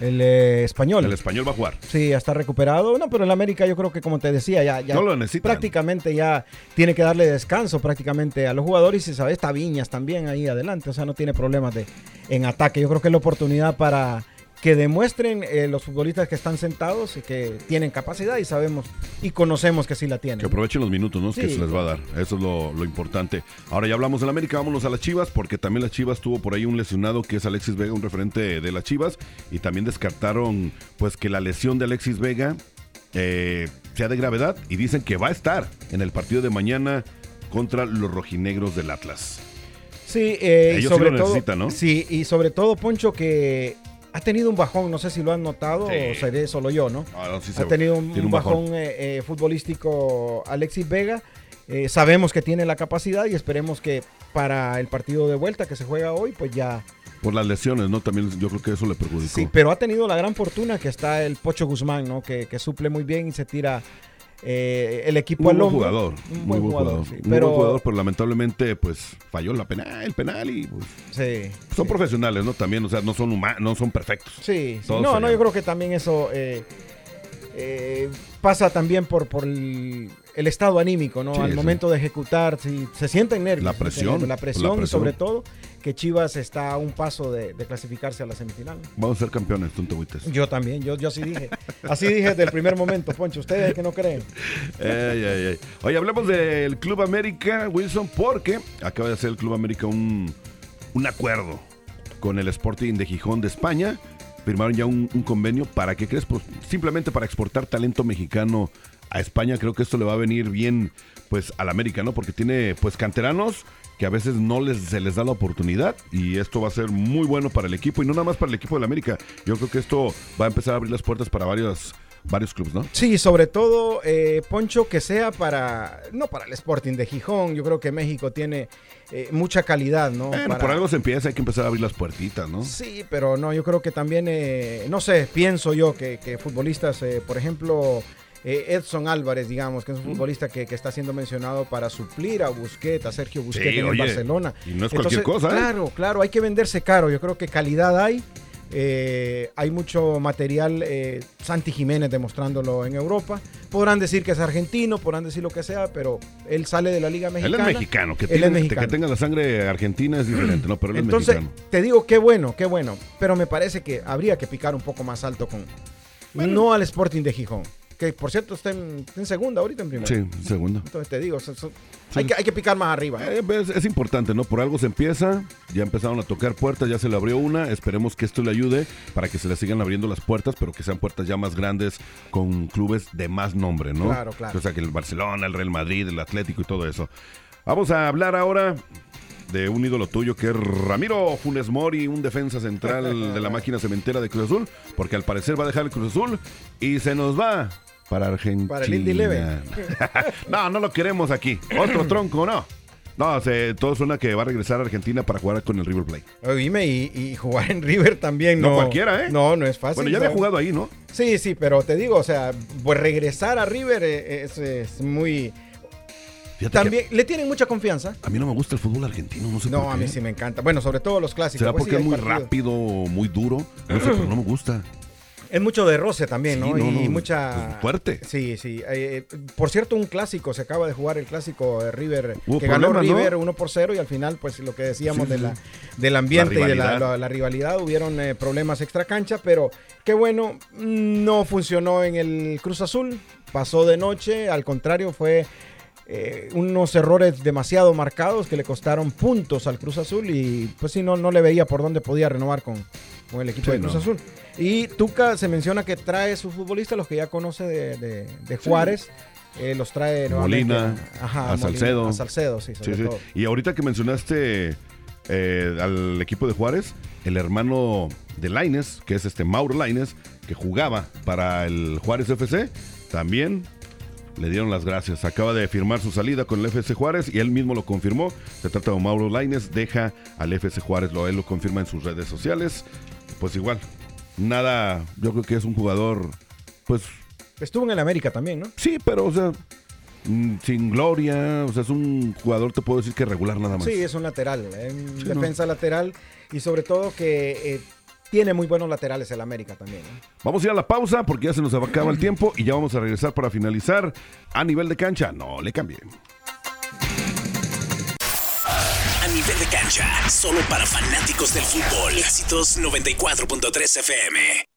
El eh, español. El español va a jugar. Sí, ya está recuperado. No, pero el América yo creo que como te decía, ya, ya No lo necesitan. prácticamente ya tiene que darle descanso prácticamente a los jugadores y sabe, está Viñas también ahí adelante, o sea, no tiene problemas de en ataque. Yo creo que es la oportunidad para que demuestren eh, los futbolistas que están sentados y que tienen capacidad y sabemos y conocemos que sí la tienen. Que aprovechen los minutos, ¿no? Que Sí. se les va a dar. Eso es lo, lo importante. Ahora ya hablamos del América, vámonos a las Chivas, porque también las Chivas tuvo por ahí un lesionado que es Alexis Vega, un referente de las Chivas, y también descartaron pues que la lesión de Alexis Vega eh, sea de gravedad y dicen que va a estar en el partido de mañana contra los rojinegros del Atlas. Sí, eh, Ellos sí sobre lo todo, necesitan, ¿no? Sí, y sobre todo, Poncho, que ha tenido un bajón, no sé si lo han notado o seré solo yo, ¿no? Ah, no, sí ha tenido un, bajón, bajón. eh, eh, futbolístico Alexis Vega. Eh, sabemos que tiene la capacidad y esperemos que para el partido de vuelta que se juega hoy, pues ya... Por las lesiones, ¿no? También yo creo que eso le perjudicó. Sí, pero ha tenido la gran fortuna que está el Pocho Guzmán, ¿no? Que, que suple muy bien y se tira eh, el equipo Muy al buen jugador, Un muy buen jugador, jugador, sí. muy Pero, buen jugador, pero lamentablemente pues falló la penal, el penal y pues sí, son sí. profesionales, ¿no? También, o sea, no son humanos, no son perfectos. Sí, sí. No, no, yo creo que también eso eh, eh, pasa también por, por el, el estado anímico, ¿no? Al momento de ejecutar, si se sienten nervios. La presión, sienten nervios, La la presión, y presión. sobre todo que Chivas está a un paso de, de clasificarse a la semifinal. Vamos a ser campeones, tú no te agüites. Yo también, yo, yo así dije. Así dije desde el primer momento, Poncho. Ustedes que no creen. Ay, ay, ay. Oye, hablemos del Club América, Wilson, porque acaba de hacer el Club América un, un acuerdo con el Sporting de Gijón de España. Firmaron ya un, un convenio para que crees, pues simplemente para exportar talento mexicano a España. Creo que esto le va a venir bien, pues, al América, ¿no? Porque tiene, pues, canteranos que a veces no les, se les da la oportunidad y esto va a ser muy bueno para el equipo y no nada más para el equipo del América. Yo creo que esto va a empezar a abrir las puertas para varios, varios clubes, ¿no? Sí, sobre todo, eh, Poncho, que sea para, no para el Sporting de Gijón, yo creo que México tiene eh, mucha calidad, ¿no? Bueno, Para- por algo se empieza, hay que empezar a abrir las puertitas, ¿no? Sí, pero no, yo creo que también, eh, no sé, pienso yo que, que futbolistas, eh, por ejemplo, eh, Edson Álvarez, digamos, que es un futbolista que, que está siendo mencionado para suplir a Busquets, a Sergio Busquets Sí, en oye, Barcelona. y no es cualquier cosa, ¿eh? Claro, claro, hay que venderse caro. Yo creo que calidad hay. eh, hay mucho material, eh, Santi Jiménez demostrándolo en Europa. Podrán decir que es argentino, podrán decir lo que sea, pero él sale de la Liga Él Mexicana. es mexicano, que, Él tiene- es mexicano. que tenga la sangre argentina es diferente, ¿no? Pero él Entonces, es mexicano. te digo, qué bueno, qué bueno. Pero me parece que habría que picar un poco más alto con. No al Sporting de Gijón. Que por cierto está en, en segunda ahorita en primera. Sí, segundo. Entonces te digo, Sí. hay, que, hay que picar más arriba. ¿eh? Eh, Es, es importante, ¿no? Por algo se empieza, ya empezaron a tocar puertas, ya se le abrió una, esperemos que esto le ayude para que se le sigan abriendo las puertas, pero que sean puertas ya más grandes con clubes de más nombre, ¿no? Claro, claro. O sea, que el Barcelona, el Real Madrid, el Atlético y todo eso. Vamos a hablar ahora de un ídolo tuyo que es Ramiro Funes Mori, un defensa central de la [LAUGHS] máquina cementera de Cruz Azul, porque al parecer va a dejar el Cruz Azul y se nos va para Argentina. Para el Indy Eleven. [LAUGHS] no, no lo queremos aquí. Otro [CLEARS THROAT] tronco, no. No, se, todo suena que va a regresar a Argentina para jugar con el River Plate. Oíme, y, y jugar en River también No no. cualquiera, ¿eh? No, no es fácil. Bueno, ya había jugado ahí, ¿no? Sí, sí, pero te digo, o sea, pues regresar a River eh, es, es muy. Fíjate También le tienen mucha confianza. a mí no me gusta el fútbol argentino, no sé No, por a mí sí me encanta. Bueno, sobre todo los clásicos. ¿Será pues porque sí, es muy partidos. rápido, muy duro? No sé, pero no me gusta. [CLEARS THROAT] Es mucho de roce también, Sí, ¿no? no, y mucha. pues, fuerte. Sí, sí. Eh, por cierto, un clásico, se acaba de jugar el clásico de River, Hubo que ganó problemas, ¿no? River 1 por 0 y al final, pues lo que decíamos Sí, de la, del ambiente La y de la, rivalidad. la- la rivalidad, hubieron eh, problemas extra cancha, pero qué bueno, no funcionó en el Cruz Azul, pasó de noche, al contrario, fue eh, unos errores demasiado marcados que le costaron puntos al Cruz Azul y pues sí, no, no le veía por dónde podía renovar con, con el equipo Sí, de Cruz no. Azul. Y Tuca se menciona que trae sus futbolistas, los que ya conoce de, de- de Juárez, eh, los trae Molina, Ajá, a Salcedo. a Salcedo, sí, sobre sí. todo. Y ahorita que mencionaste eh, al equipo de Juárez, el hermano de Laines, que es este Mauro Laines, que jugaba para el Juárez FC, también le dieron las gracias. Acaba de firmar su salida con el FC Juárez y él mismo lo confirmó. Se trata de Mauro Laines, deja al FC Juárez, lo, él lo confirma en sus redes sociales. Pues igual, nada, yo creo que es un jugador, pues Estuvo en el América también, ¿no? sí, pero o sea, mm, sin gloria, o sea, es un jugador, te puedo decir que regular nada más. Sí, es un lateral, Sí, defensa lateral y sobre todo que eh, tiene muy buenos laterales el América también. ¿no? Vamos a ir a la pausa porque ya se nos acaba el tiempo y ya vamos a regresar para finalizar a nivel de cancha. No le cambien. A nivel de cancha, solo para fanáticos del fútbol. Éxitos 94.3 FM.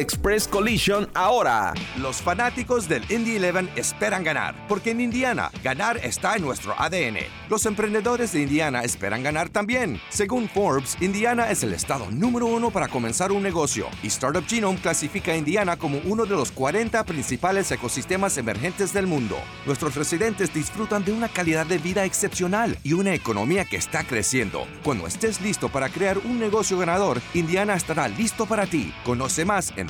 Express Collision ahora. Los fanáticos del Indy 11 esperan ganar, porque en Indiana ganar está en nuestro ADN. Los emprendedores de Indiana esperan ganar también. Según Forbes, Indiana es el estado número uno para comenzar un negocio y Startup Genome clasifica a Indiana como uno de los 40 principales ecosistemas emergentes del mundo. Nuestros residentes disfrutan de una calidad de vida excepcional y una economía que está creciendo. Cuando estés listo para crear un negocio ganador, Indiana estará listo para ti. Conoce más en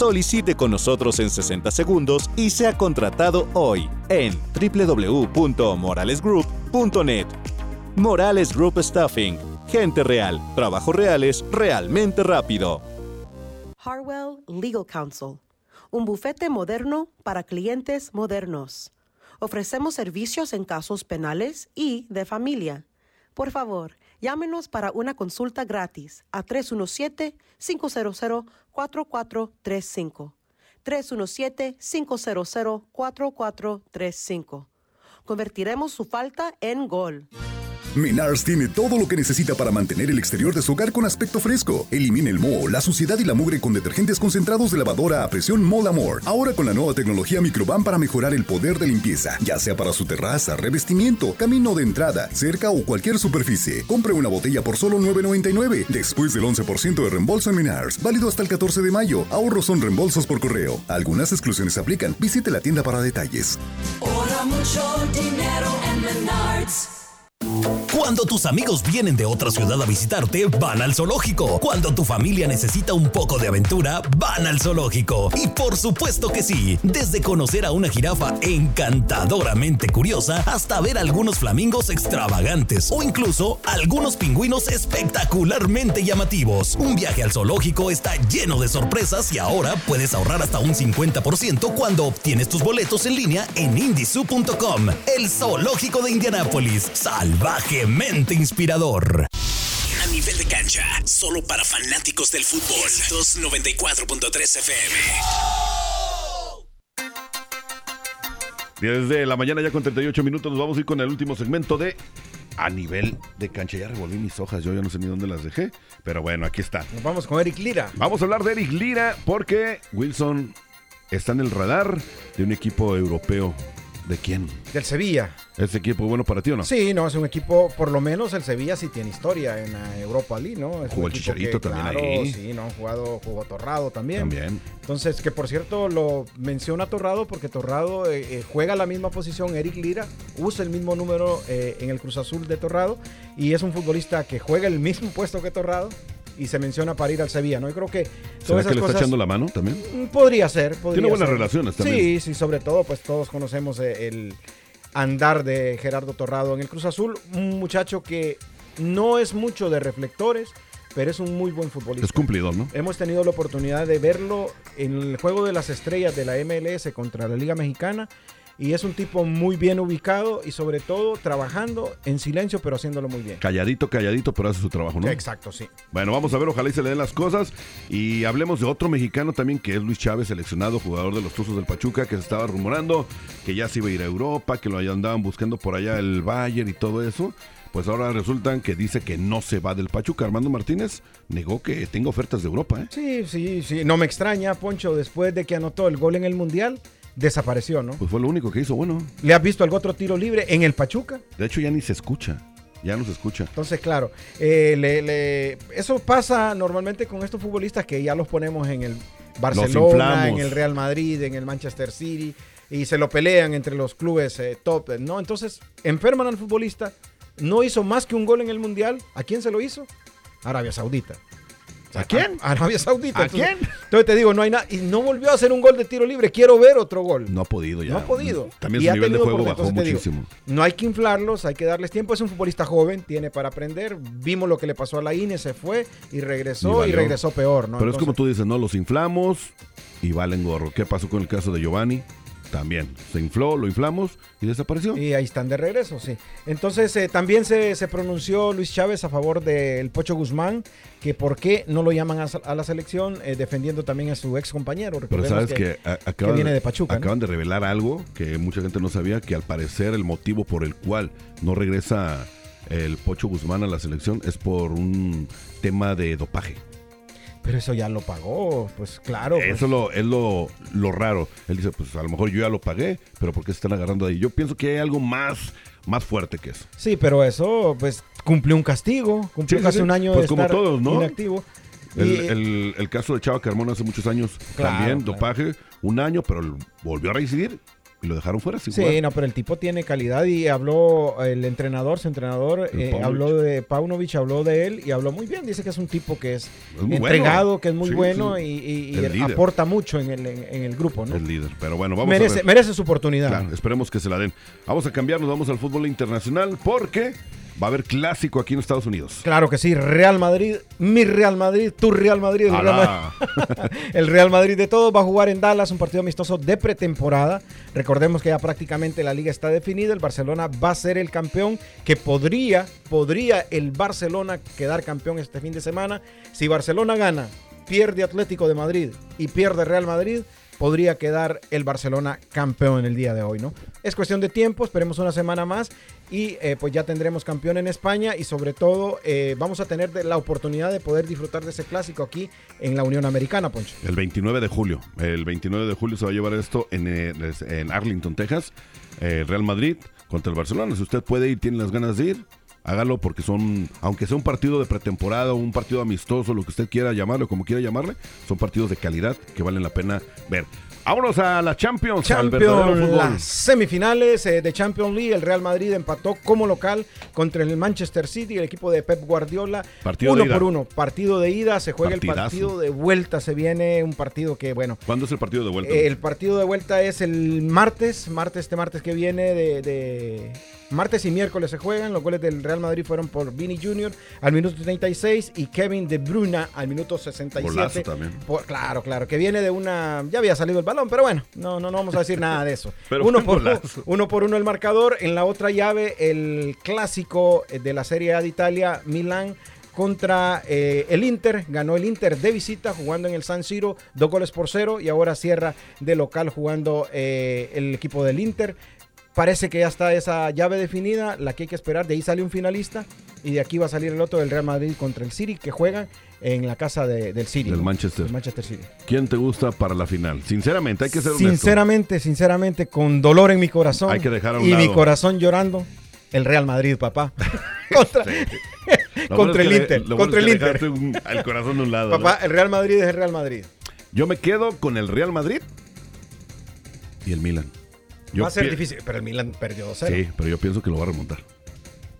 Solicite con nosotros en 60 segundos y sea contratado hoy en www.moralesgroup.net. Morales Group Staffing. Gente real, trabajos reales, realmente rápido. Harwell Legal Counsel, un bufete moderno para clientes modernos. Ofrecemos servicios en casos penales y de familia. Por favor, llámenos para una consulta gratis a 317-500-4435. 317-500-4435. Convertiremos su falta en gol. Menards tiene todo lo que necesita para mantener el exterior de su hogar con aspecto fresco. Elimine el moho, la suciedad y la mugre con detergentes concentrados de lavadora a presión Molamore. Ahora con la nueva tecnología Microban para mejorar el poder de limpieza, ya sea para su terraza, revestimiento, camino de entrada, cerca o cualquier superficie. Compre una botella por solo $9.99. Después del 11% de reembolso en Menards, válido hasta el 14 de mayo. Ahorros son reembolsos por correo. Algunas exclusiones aplican. Visite la tienda para detalles. Mucho dinero en Menards. Cuando tus amigos vienen de otra ciudad a visitarte, van al zoológico. Cuando tu familia necesita un poco de aventura, van al zoológico. Y por supuesto que sí, desde conocer a una jirafa encantadoramente curiosa hasta ver algunos flamingos extravagantes o incluso algunos pingüinos espectacularmente llamativos. Un viaje al zoológico está lleno de sorpresas y ahora puedes ahorrar hasta un 50% cuando obtienes tus boletos en línea en indisu.com. El zoológico de Indianápolis. Salvajemente inspirador. A nivel de cancha, solo para fanáticos del fútbol. 294.3 FM. Desde la mañana ya con 38 minutos nos vamos a ir con el último segmento de A nivel de cancha. Ya revolví mis hojas, yo ya no sé ni dónde las dejé, pero bueno, aquí están. Nos vamos con Eric Lira. Vamos a hablar de Eric Lira porque Wilson está en el radar de un equipo europeo. ¿De quién? Del Sevilla. ¿Ese equipo bueno para ti o no? Sí, no, es un equipo, por lo menos el Sevilla sí tiene historia en la Europa League, ¿no? Es Jugó el Chicharito también claro, ahí. Sí, no, han jugado, jugó Torrado también. También. Entonces, que por cierto lo menciona Torrado porque Torrado eh, eh, juega la misma posición, Eric Lira, usa el mismo número eh, en el Cruz Azul de Torrado y es un futbolista que juega el mismo [LAUGHS] puesto que Torrado y se menciona para ir al Sevilla, ¿no? Yo creo que ¿Será todas que esas le está cosas... echando la mano también? Mm, Podría ser. Podría Tiene buenas ser. relaciones también. Sí, sí, sobre todo, pues todos conocemos el andar de Gerardo Torrado en el Cruz Azul. Un muchacho que no es mucho de reflectores, pero es un muy buen futbolista. Es cumplidor, ¿no? Hemos tenido la oportunidad de verlo en el juego de las estrellas de la MLS contra la Liga Mexicana. Y es un tipo muy bien ubicado y sobre todo trabajando en silencio, pero haciéndolo muy bien. Calladito, calladito, pero hace su trabajo, ¿no? Exacto, sí. Bueno, vamos a ver, ojalá y se le den las cosas. Y hablemos de otro mexicano también, que es Luis Chávez, seleccionado jugador de los Tuzos del Pachuca, que se estaba rumorando que ya se iba a ir a Europa, que lo andaban buscando por allá el Bayern y todo eso. Pues ahora resultan que dice que no se va del Pachuca. Armando Martínez negó que tenga ofertas de Europa, ¿eh? Sí, sí, sí. No me extraña, Poncho, después de que anotó el gol en el Mundial, desapareció, ¿no? Pues fue lo único que hizo, bueno. ¿Le has visto algún otro tiro libre en el Pachuca? De hecho, ya ni se escucha. Ya no se escucha. Entonces, claro, eh, le- le- eso pasa normalmente con estos futbolistas que ya los ponemos en el Barcelona, en el Real Madrid, en el Manchester City. y se lo pelean entre los clubes eh, top, ¿no? Entonces, enferman al futbolista, no hizo más que un gol en el Mundial. ¿A quién se lo hizo? Arabia Saudita. ¿A quién? A- Arabia Saudita. ¿A Entonces- quién? Entonces te digo, no hay nada. Y no volvió a hacer un gol de tiro libre. Quiero ver otro gol. No ha podido ya. No ha podido. También Y su ha nivel de juego por- bajó entonces te digo, muchísimo. no hay que inflarlos, hay que darles tiempo. Es un futbolista joven, tiene para aprender. Vimos lo que le pasó a la INE, se fue y regresó y, regresó peor, ¿no? Pero es como tú dices, no, los inflamos y valen gorro. ¿Qué pasó con el caso de Giovanni? También se infló, lo inflamos y desapareció. Y ahí están de regreso, sí. Entonces eh, también se, se pronunció Luis Chávez a favor del Pocho Guzmán, que por qué no lo llaman a, a la selección, eh, defendiendo también a su ex compañero. Pero sabes que, a- acaban, viene de Pachuca. ¿no? acaban de revelar algo que mucha gente no sabía, que al parecer el motivo por el cual no regresa el Pocho Guzmán a la selección es por un tema de dopaje. Pero eso ya lo pagó, pues claro. pues. Eso lo, es lo, lo raro. Él dice, pues a lo mejor yo ya lo pagué, pero ¿por qué se están agarrando ahí? Yo pienso que hay algo más, más fuerte que eso. Sí, pero eso, pues, cumplió un castigo. Cumplió Sí, sí, casi sí. un año Pues de como estar todos, ¿no? inactivo. El, Y- el- el caso de Chava Carmona hace muchos años Claro, también, claro. dopaje, un año, pero volvió a reincidir y lo dejaron fuera. sin Sí, jugar. no, pero el tipo tiene calidad y habló el entrenador, su entrenador, eh, habló de Paunovic, habló de él y habló muy bien. Dice que es un tipo que es, entregado, bueno. que es muy Sí, bueno sí. y, aporta mucho en el, en, en el grupo, ¿no? El líder. Pero bueno, vamos merece, a ver. merece su oportunidad. Claro, esperemos que se la den. Vamos a cambiarnos, vamos al fútbol internacional porque va a haber clásico aquí en Estados Unidos. Claro que sí, Real Madrid, mi Real Madrid, tu Real Madrid, el Real Alá. Madrid, [LAUGHS] el Real Madrid de todos va a jugar en Dallas un partido amistoso de pretemporada. Recordemos que ya prácticamente la liga está definida, el Barcelona va a ser el campeón, que podría, podría el Barcelona quedar campeón este fin de semana. Si Barcelona gana, pierde Atlético de Madrid y pierde Real Madrid, podría quedar el Barcelona campeón el día de hoy, ¿no? Es cuestión de tiempo, esperemos una semana más y eh, pues ya tendremos campeón en España y sobre todo eh, vamos a tener la oportunidad de poder disfrutar de ese clásico aquí en la Unión Americana, Poncho. El 29 de julio. El 29 de julio se va a llevar esto en, eh, en Arlington, Texas. Real Madrid contra el Barcelona. Si usted puede ir, tiene las ganas de ir, hágalo porque son, aunque sea un partido de pretemporada un partido amistoso, lo que usted quiera llamarlo, como quiera llamarle, son partidos de calidad que valen la pena ver. Vámonos a la Champions, al Champions, fútbol. las semifinales eh, de Champions League, el Real Madrid empató como local contra el Manchester City, el equipo de Pep Guardiola, Partido uno de ida. por uno, partido de ida, se juega Partidazo. el partido de vuelta, se viene un partido que, bueno, ¿Cuándo es el partido de vuelta? Eh, El partido de vuelta es el martes, martes, este martes que viene de, de- Martes y miércoles se juegan. Los goles del Real Madrid fueron por Vini Jr. al minuto 36 y Kevin De Bruyne al minuto 67. Golazo también. Por- claro, claro, que viene de una... Ya había salido el balón, pero bueno, no, no, no vamos a decir nada de eso. [LAUGHS] Pero uno, por, [LAUGHS] uno, por uno el marcador. En la otra llave, el clásico de la Serie A de Italia, Milán contra eh, el Inter. Ganó el Inter de visita jugando en el San Siro, dos goles por cero. Y ahora cierra de local jugando eh, el equipo del Inter. Parece que ya está esa llave definida, la que hay que esperar. De ahí sale un finalista y de aquí va a salir el otro del Real Madrid contra el City que juegan en la casa de- del City. Del. Manchester. Del Manchester City. ¿Quién te gusta para la final? Sinceramente, hay que ser honesto. Sinceramente, sinceramente, con dolor en mi corazón. Hay que dejar a un Y mi corazón llorando. El Real Madrid, papá. [LAUGHS] [LAUGHS] contra [LAUGHS] contra el Inter. contra el Inter. el corazón de un lado. Papá, ¿no? el Real Madrid es el Real Madrid. Yo me quedo con el Real Madrid y el Milan. Yo va a ser difícil, pero el Milan perdió 2-0. Sí, pero yo pienso que lo va a remontar.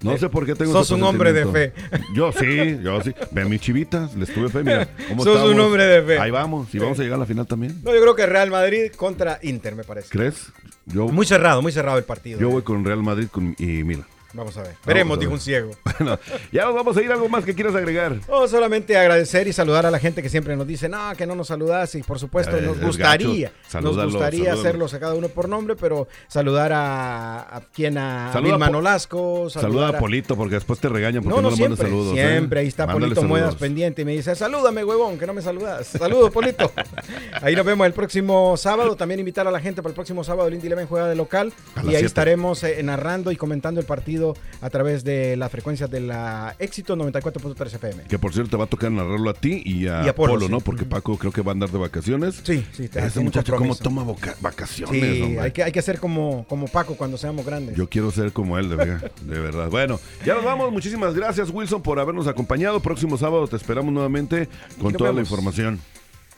No Eh, sé por qué tengo sos un hombre de presentimiento. Yo sí, yo sí. Ve mis chivitas, les tuve fe, mira. [LAUGHS] ¿cómo Sos estamos? un hombre de fe. Ahí vamos, y vamos a llegar a la final también. No, yo creo que Real Madrid contra Inter, me parece. ¿Crees? Yo, Muy cerrado, muy cerrado el partido. yo eh. voy con Real Madrid con- y Milan. Vamos a ver. Veremos, dijo un ciego. [LAUGHS] Bueno, ya nos vamos a ir. ¿Algo más que quieras agregar? No, solamente agradecer y saludar a la gente que siempre nos dice, no, que no nos saludas y por supuesto nos gustaría, nos gustaría hacerlos a cada uno por nombre, pero saludar a, a quien a Saluda Vilma Nolasco, Saluda a Polito porque después te regañan porque No, no, no, le siempre, saludos. ¿eh? siempre, ahí está Mándale Polito Muedas pendiente y me dice, salúdame, huevón, que no me saludas. Saludos, Polito. [LAUGHS] ahí nos vemos el próximo sábado. También invitar a la gente para el próximo sábado, el Indy Eleven juega de local A y ahí siete. estaremos eh, narrando y comentando el partido a través de la frecuencia de la Éxito 94.3 FM. Que por cierto te va a tocar narrarlo a ti y a, Y a Polo, Polo, ¿no? Porque Paco creo que va a andar de vacaciones. Sí, sí, Ese muchacho cómo toma vacaciones, Sí, hay que, hay que ser como, como Paco cuando seamos grandes. Yo quiero ser como él, de verdad, [LAUGHS] de verdad. Bueno, ya nos vamos. Muchísimas gracias, Wilson, por habernos acompañado. Próximo sábado te esperamos nuevamente con Nos toda la información.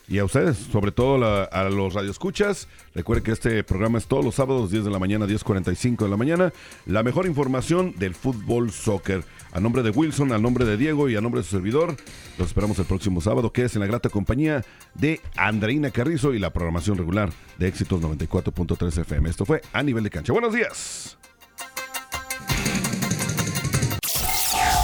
Y a ustedes, sobre todo a los radioescuchas, recuerden que este programa es todos los sábados, 10 de la mañana, 10.45 de la mañana. La mejor información del fútbol soccer. A nombre de Wilson, a nombre de Diego y a nombre de su servidor, los esperamos el próximo sábado, que es en la grata compañía de Andreina Carrizo y la programación regular de Éxitos 94.3 FM. Esto fue a nivel de cancha. Buenos días.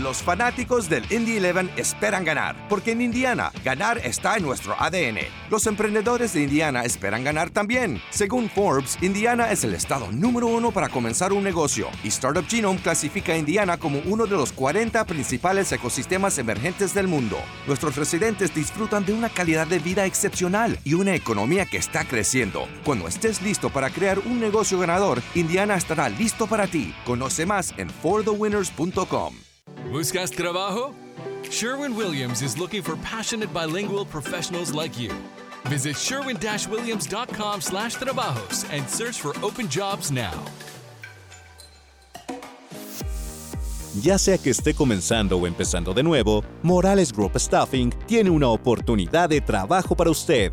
Los fanáticos del Indy 11 esperan ganar, porque en Indiana, ganar está en nuestro ADN. Los emprendedores de Indiana esperan ganar también. Según Forbes, Indiana es el estado número uno para comenzar un negocio, y Startup Genome clasifica a Indiana como uno de los 40 principales ecosistemas emergentes del mundo. Nuestros residentes disfrutan de una calidad de vida excepcional y una economía que está creciendo. Cuando estés listo para crear un negocio ganador, Indiana estará listo para ti. Conoce más en forthewinners.com. ¿Buscas trabajo? Sherwin Williams is looking for passionate bilingual professionals like you. Visit sherwin-williams.com slash trabajos and search for open jobs now. Ya sea que esté comenzando o empezando de nuevo, Morales Group Staffing tiene una oportunidad de trabajo para usted.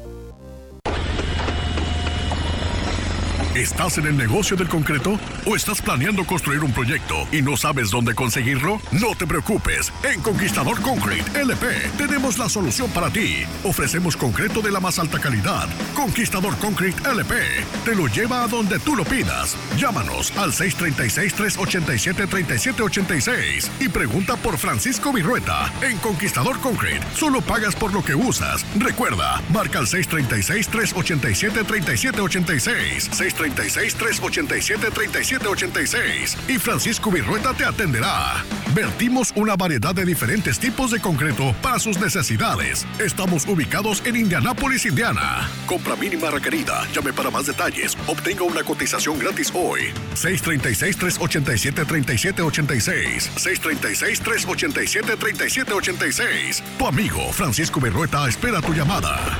¿Estás en el negocio del concreto o estás planeando construir un proyecto y no sabes dónde conseguirlo? No te preocupes. En Conquistador Concrete LP tenemos la solución para ti. Ofrecemos concreto de la más alta calidad. Conquistador Concrete LP te lo lleva a donde tú lo pidas. Llámanos al 636-387-3786 y pregunta por Francisco Virrueta. En Conquistador Concrete solo pagas por lo que usas. Recuerda, marca al 636-387-3786. 636-387-3786 y Francisco Virrueta te atenderá. Vertimos una variedad de diferentes tipos de concreto para sus necesidades. Estamos ubicados en Indianápolis, Indiana. Compra mínima requerida. Llame para más detalles. Obtenga una cotización gratis hoy. 636-387-3786. 636-387-3786. Tu amigo Francisco Virrueta espera tu llamada.